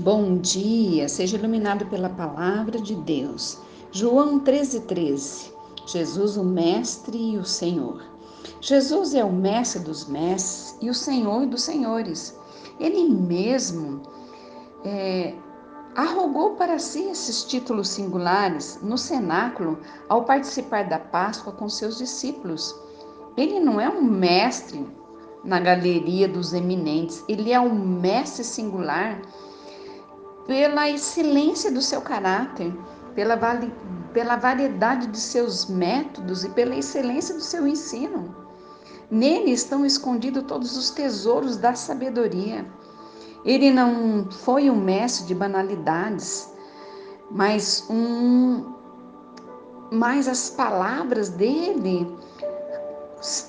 Bom dia, seja iluminado pela palavra de Deus. João 13,13 13. Jesus, o Mestre e o Senhor. Jesus é o Mestre dos Mestres e o Senhor dos Senhores. Ele mesmo é, arrogou para si esses títulos singulares no cenáculo ao participar da Páscoa com seus discípulos. Ele não é um mestre na galeria dos eminentes, ele é um mestre singular pela excelência do seu caráter, pela, pela variedade de seus métodos e pela excelência do seu ensino. Nele estão escondidos todos os tesouros da sabedoria. Ele não foi um mestre de banalidades, mas um mas as palavras dele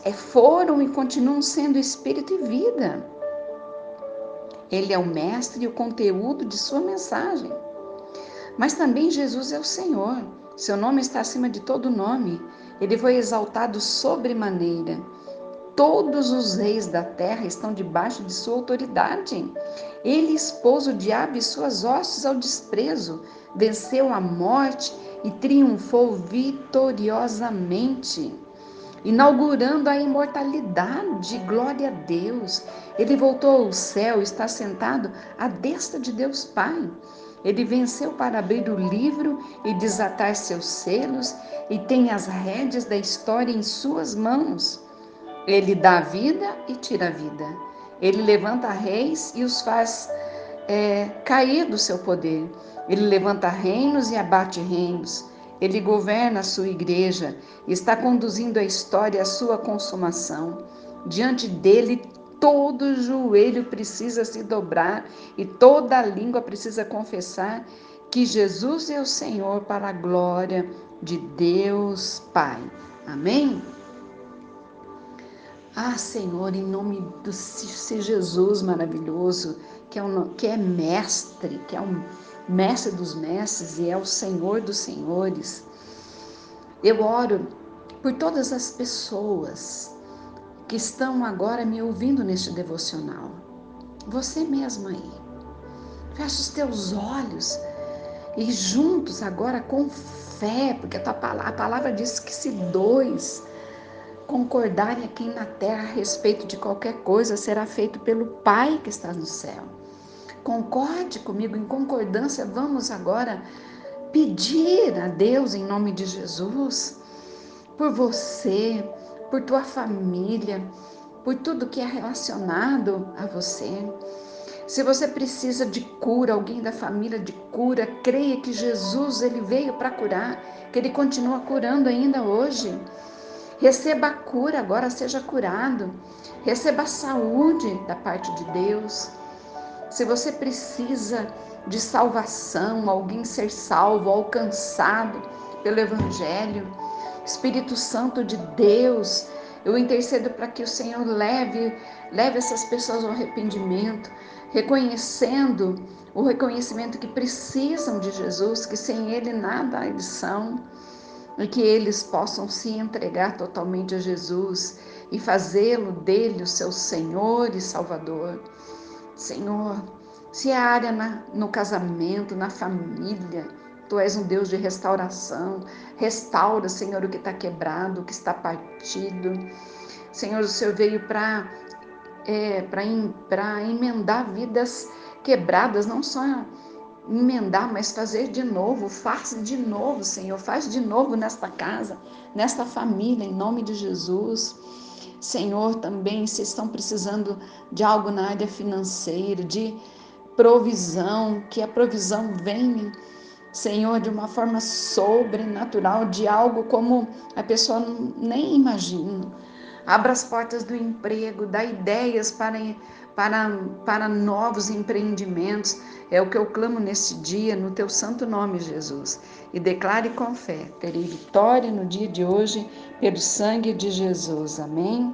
é, foram e continuam sendo espírito e vida. Ele é o mestre e o conteúdo de sua mensagem. Mas também Jesus é o Senhor. Seu nome está acima de todo nome. Ele foi exaltado sobremaneira. Todos os reis da terra estão debaixo de sua autoridade. Ele expôs o diabo e suas hostes ao desprezo, venceu a morte e triunfou vitoriosamente inaugurando a imortalidade. Glória a Deus. Ele voltou ao céu, está sentado à destra de Deus Pai. Ele venceu para abrir o livro e desatar seus selos e tem as rédeas da história em suas mãos. Ele dá vida e tira a vida. Ele levanta reis e os faz é, cair do seu poder. Ele levanta reinos e abate reinos. Ele governa a sua igreja, está conduzindo a história à sua consumação. Diante dele, todo joelho precisa se dobrar e toda língua precisa confessar que Jesus é o Senhor para a glória de Deus Pai. Amém? Ah, Senhor, em nome do Jesus maravilhoso, que é, um, que é mestre, que é um mestre dos mestres e é o Senhor dos senhores. Eu oro por todas as pessoas que estão agora me ouvindo neste devocional. Você mesmo aí. Fecha os teus olhos e juntos agora com fé, porque a, tua a palavra diz que se dois concordarem aqui na terra a respeito de qualquer coisa, será feito pelo Pai que está no céu. Concorde comigo, em concordância, vamos agora pedir a Deus em nome de Jesus por você, por tua família, por tudo que é relacionado a você. Se você precisa de cura, alguém da família de cura, creia que Jesus ele veio para curar, que ele continua curando ainda hoje. Receba a cura, agora seja curado. Receba a saúde da parte de Deus se você precisa de salvação, alguém ser salvo, alcançado pelo Evangelho, Espírito Santo de Deus, eu intercedo para que o Senhor leve, leve essas pessoas ao arrependimento, reconhecendo o reconhecimento que precisam de Jesus, que sem Ele nada eles são, e que eles possam se entregar totalmente a Jesus e fazê-lo dele o seu Senhor e Salvador. Senhor, se é área na, no casamento, na família, Tu és um Deus de restauração. Restaura, Senhor, o que está quebrado, o que está partido. Senhor, o Senhor veio para é, para emendar vidas quebradas, não só emendar, mas fazer de novo. Faz de novo, Senhor. Faz de novo nesta casa, nesta família, em nome de Jesus. Senhor, também se estão precisando de algo na área financeira, de provisão, que a provisão venha, Senhor, de uma forma sobrenatural, de algo como a pessoa nem imagina. Abra as portas do emprego, dá ideias para, para, para novos empreendimentos. É o que eu clamo neste dia, no teu santo nome, Jesus. E declare com fé: terei vitória no dia de hoje, pelo sangue de Jesus. Amém.